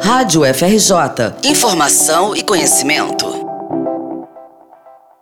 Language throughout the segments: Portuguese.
Rádio FRJ. Informação e conhecimento.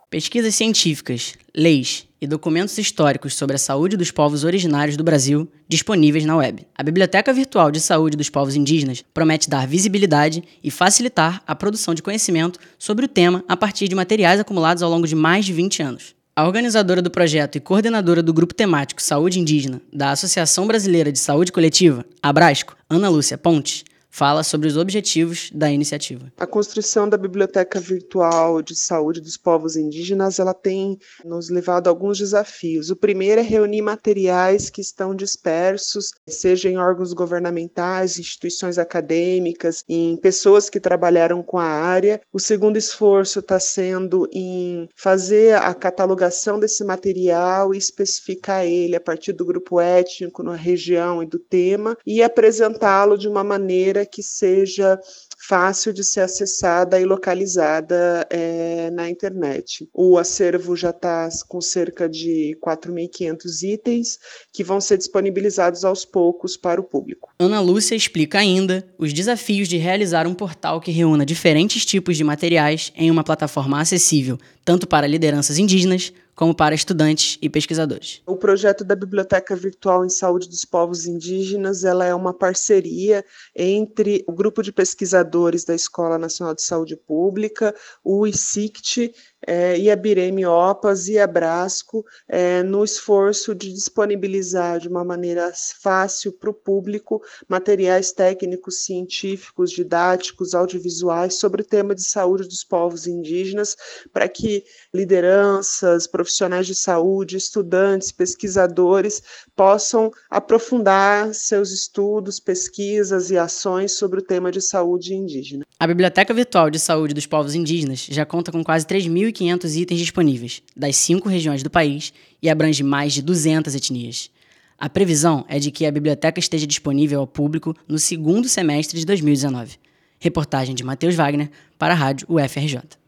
Pesquisas científicas, leis e documentos históricos sobre a saúde dos povos originários do Brasil disponíveis na web. A Biblioteca Virtual de Saúde dos Povos Indígenas promete dar visibilidade e facilitar a produção de conhecimento sobre o tema a partir de materiais acumulados ao longo de mais de 20 anos. A organizadora do projeto e coordenadora do grupo temático Saúde Indígena da Associação Brasileira de Saúde Coletiva, Abrasco, Ana Lúcia Pontes, fala sobre os objetivos da iniciativa. A construção da Biblioteca Virtual de Saúde dos Povos Indígenas, ela tem nos levado a alguns desafios. O primeiro é reunir materiais que estão dispersos, seja em órgãos governamentais, instituições acadêmicas, em pessoas que trabalharam com a área. O segundo esforço está sendo em fazer a catalogação desse material e especificar ele a partir do grupo étnico, na região e do tema, e apresentá-lo de uma maneira que seja fácil de ser acessada e localizada é, na internet. O acervo já está com cerca de 4.500 itens que vão ser disponibilizados aos poucos para o público. Ana Lúcia explica ainda os desafios de realizar um portal que reúna diferentes tipos de materiais em uma plataforma acessível, tanto para lideranças indígenas como para estudantes e pesquisadores. O projeto da Biblioteca Virtual em Saúde dos Povos Indígenas ela é uma parceria entre o grupo de pesquisadores da Escola Nacional de Saúde Pública, o ICICT é, e a Bireme Opas e a Brasco é, no esforço de disponibilizar de uma maneira fácil para o público materiais técnicos, científicos, didáticos, audiovisuais sobre o tema de saúde dos povos indígenas, para que lideranças, profissionais de saúde, estudantes, pesquisadores possam aprofundar seus estudos, pesquisas e ações sobre o tema de saúde indígena. A Biblioteca Virtual de Saúde dos Povos Indígenas já conta com quase 3.500 itens disponíveis, das cinco regiões do país, e abrange mais de 200 etnias. A previsão é de que a biblioteca esteja disponível ao público no segundo semestre de 2019. Reportagem de Matheus Wagner para a Rádio UFRJ.